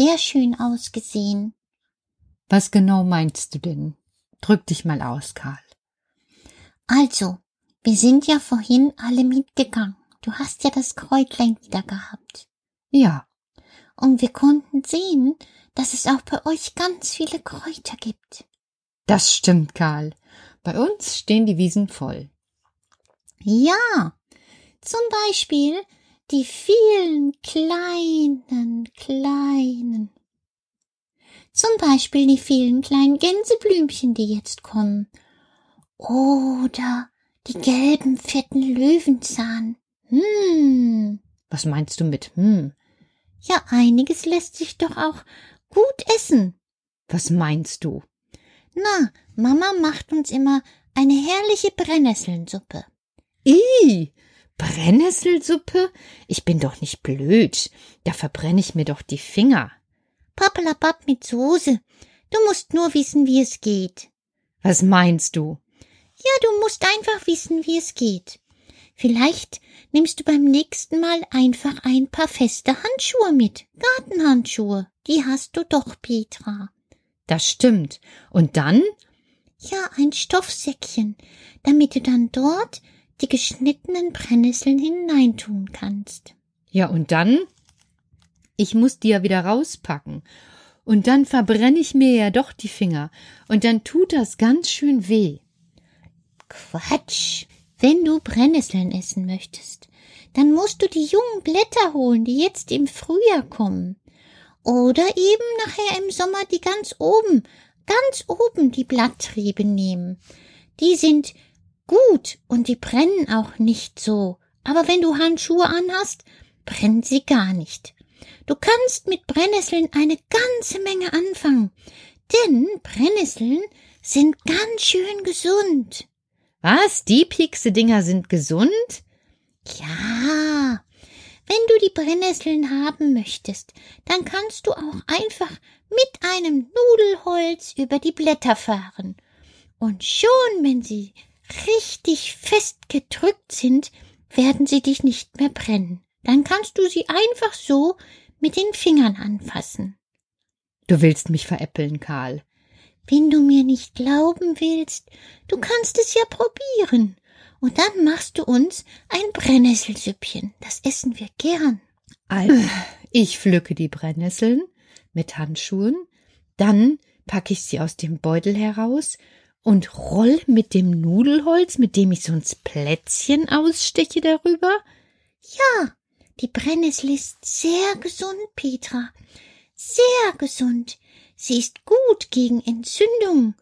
sehr schön ausgesehen. Was genau meinst du denn? Drück dich mal aus, Karl. Also, wir sind ja vorhin alle mitgegangen. Du hast ja das Kräutlein wieder gehabt. Ja. Und wir konnten sehen, dass es auch bei euch ganz viele Kräuter gibt. Das stimmt, Karl. Bei uns stehen die Wiesen voll. Ja. Zum Beispiel die vielen kleinen, kleinen. Zum Beispiel die vielen kleinen Gänseblümchen, die jetzt kommen. Oder die gelben, fetten Löwenzahn. Hm. Was meinst du mit hm? Ja, einiges lässt sich doch auch gut essen. Was meinst du? Na, Mama macht uns immer eine herrliche Brennnesselnsuppe. I, Brennnesselsuppe? Ich bin doch nicht blöd. Da verbrenne ich mir doch die Finger. Pappelapapp mit Soße. Du musst nur wissen, wie es geht. Was meinst du? Ja, du musst einfach wissen, wie es geht. Vielleicht nimmst du beim nächsten Mal einfach ein paar feste Handschuhe mit. Gartenhandschuhe. Die hast du doch, Petra. Das stimmt. Und dann? Ja, ein Stoffsäckchen, damit du dann dort die geschnittenen Brennnesseln hineintun kannst. Ja, und dann? Ich muss die ja wieder rauspacken. Und dann verbrenne ich mir ja doch die Finger. Und dann tut das ganz schön weh. Quatsch. Wenn du Brennnesseln essen möchtest, dann musst du die jungen Blätter holen, die jetzt im Frühjahr kommen. Oder eben nachher im Sommer die ganz oben, ganz oben die Blatttriebe nehmen. Die sind gut und die brennen auch nicht so. Aber wenn du Handschuhe anhast, brennen sie gar nicht. Du kannst mit Brennnesseln eine ganze Menge anfangen, denn Brennnesseln sind ganz schön gesund. Was? Die Piekse-Dinger sind gesund? Ja. Wenn du die Brennnesseln haben möchtest, dann kannst du auch einfach mit einem Nudelholz über die Blätter fahren. Und schon, wenn sie richtig fest gedrückt sind, werden sie dich nicht mehr brennen. Dann kannst du sie einfach so mit den Fingern anfassen. Du willst mich veräppeln, Karl. Wenn du mir nicht glauben willst, du kannst es ja probieren. Und dann machst du uns ein Brennnesselsüppchen. Das essen wir gern. Also, ich pflücke die Brennnesseln mit Handschuhen, dann packe ich sie aus dem Beutel heraus und roll mit dem Nudelholz, mit dem ich sonst Plätzchen aussteche, darüber. Ja, die Brennnessel ist sehr gesund, Petra. Sehr gesund. Sie ist gut gegen Entzündung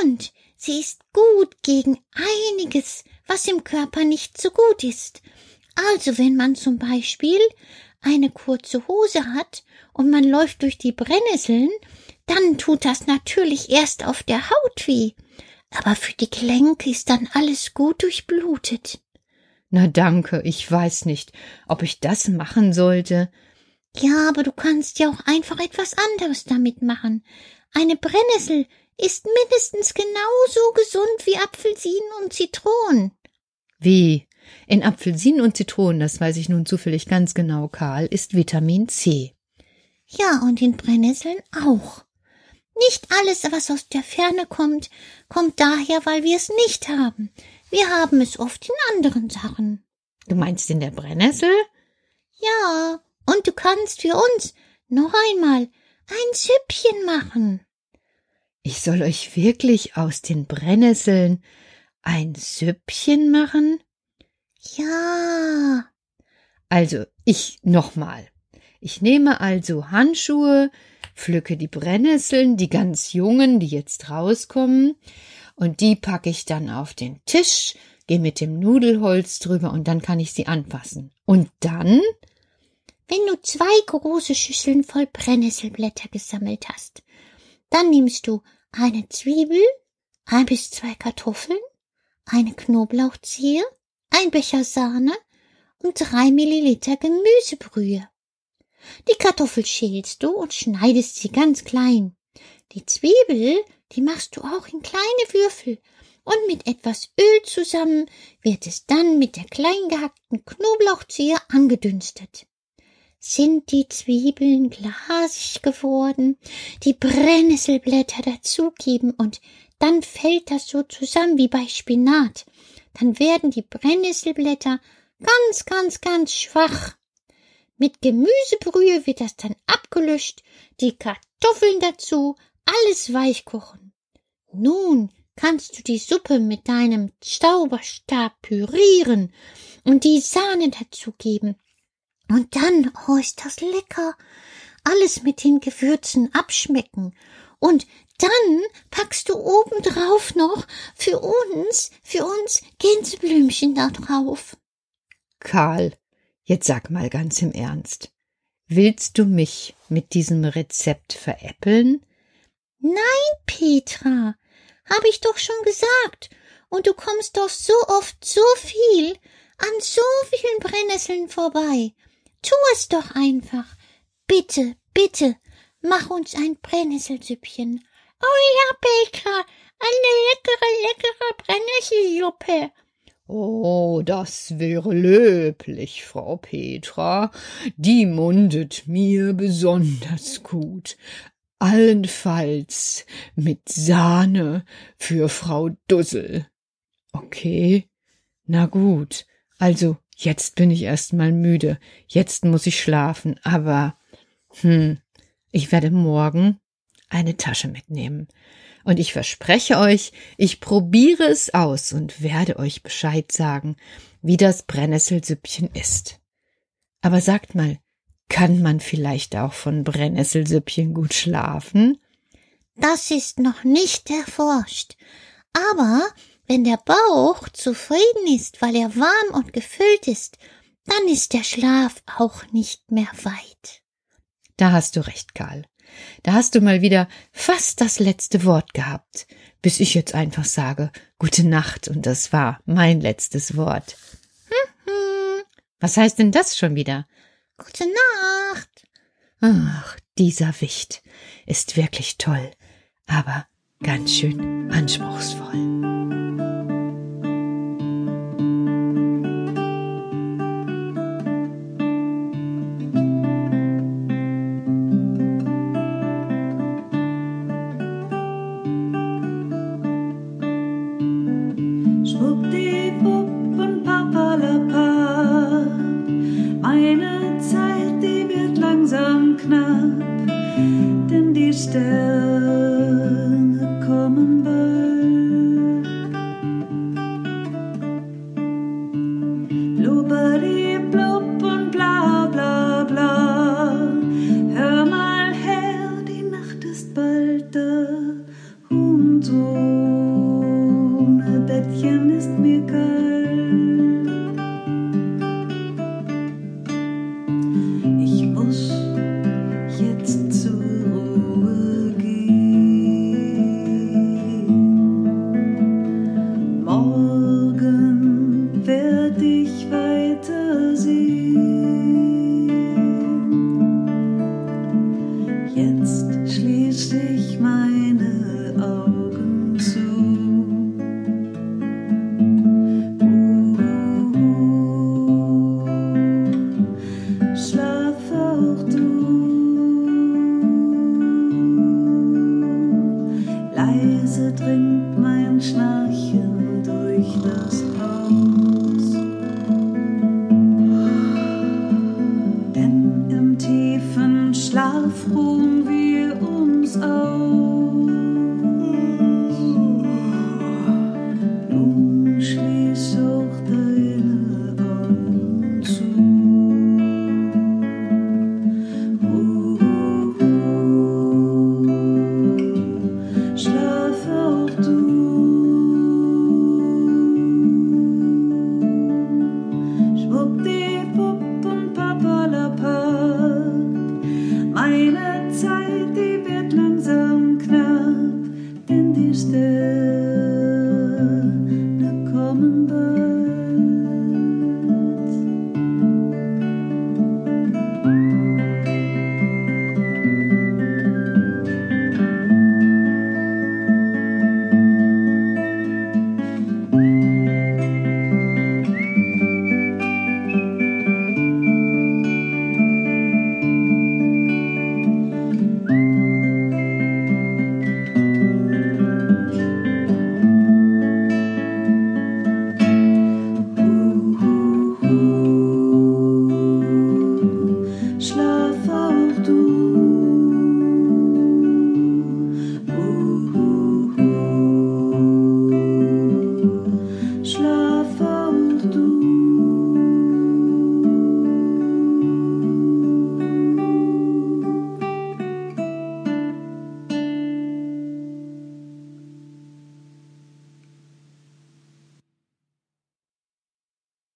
und sie ist gut gegen einiges, was im Körper nicht so gut ist. Also wenn man zum Beispiel eine kurze Hose hat und man läuft durch die Brennnesseln, dann tut das natürlich erst auf der Haut weh. Aber für die Gelenke ist dann alles gut durchblutet. Na danke, ich weiß nicht, ob ich das machen sollte. Ja, aber du kannst ja auch einfach etwas anderes damit machen. Eine Brennnessel ist mindestens genauso gesund wie Apfelsinen und Zitronen. Wie? In Apfelsinen und Zitronen, das weiß ich nun zufällig ganz genau, Karl, ist Vitamin C. Ja, und in Brennnesseln auch. Nicht alles, was aus der Ferne kommt, kommt daher, weil wir es nicht haben. Wir haben es oft in anderen Sachen. Du meinst in der Brennnessel? Ja, und du kannst für uns noch einmal ein Süppchen machen. Ich soll euch wirklich aus den Brennnesseln ein Süppchen machen? Ja. Also, ich nochmal. Ich nehme also Handschuhe, pflücke die Brennnesseln, die ganz jungen, die jetzt rauskommen, und die packe ich dann auf den Tisch, gehe mit dem Nudelholz drüber und dann kann ich sie anfassen. Und dann? Wenn du zwei große Schüsseln voll Brennnesselblätter gesammelt hast, dann nimmst du eine Zwiebel, ein bis zwei Kartoffeln, eine Knoblauchzehe, ein Becher Sahne und drei Milliliter Gemüsebrühe. Die Kartoffel schälst du und schneidest sie ganz klein. Die Zwiebel, die machst du auch in kleine Würfel und mit etwas Öl zusammen wird es dann mit der klein gehackten Knoblauchzehe angedünstet. Sind die Zwiebeln glasig geworden, die Brennnesselblätter dazugeben und dann fällt das so zusammen wie bei Spinat. Dann werden die Brennnesselblätter ganz, ganz, ganz schwach. Mit Gemüsebrühe wird das dann abgelöscht, die Kartoffeln dazu, alles weich kochen. Nun kannst du die Suppe mit deinem Stauberstab pürieren und die Sahne dazugeben. Und dann, oh, ist das lecker. alles mit den Gewürzen abschmecken. Und dann packst du obendrauf noch für uns, für uns Gänseblümchen da drauf. Karl, jetzt sag mal ganz im Ernst. Willst du mich mit diesem Rezept veräppeln? Nein, Petra, hab ich doch schon gesagt. Und du kommst doch so oft so viel an so vielen Brennnesseln vorbei. Tu es doch einfach. Bitte, bitte, mach uns ein Brennnesselsüppchen. Oh ja, Petra, eine leckere, leckere Brennnesselsuppe. Oh, das wäre löblich, Frau Petra. Die mundet mir besonders gut. Allenfalls mit Sahne für Frau Dussel. Okay, na gut. Also, jetzt bin ich erst mal müde. Jetzt muss ich schlafen, aber hm, ich werde morgen eine Tasche mitnehmen. Und ich verspreche euch, ich probiere es aus und werde euch Bescheid sagen, wie das Brennnesselsüppchen ist. Aber sagt mal, kann man vielleicht auch von Brennnesselsüppchen gut schlafen? Das ist noch nicht erforscht. Aber wenn der Bauch zufrieden ist, weil er warm und gefüllt ist, dann ist der Schlaf auch nicht mehr weit. Da hast du recht, Karl. Da hast du mal wieder fast das letzte Wort gehabt, bis ich jetzt einfach sage Gute Nacht und das war mein letztes Wort. Was heißt denn das schon wieder? Gute Nacht. Ach, dieser Wicht ist wirklich toll, aber ganz schön anspruchsvoll. love.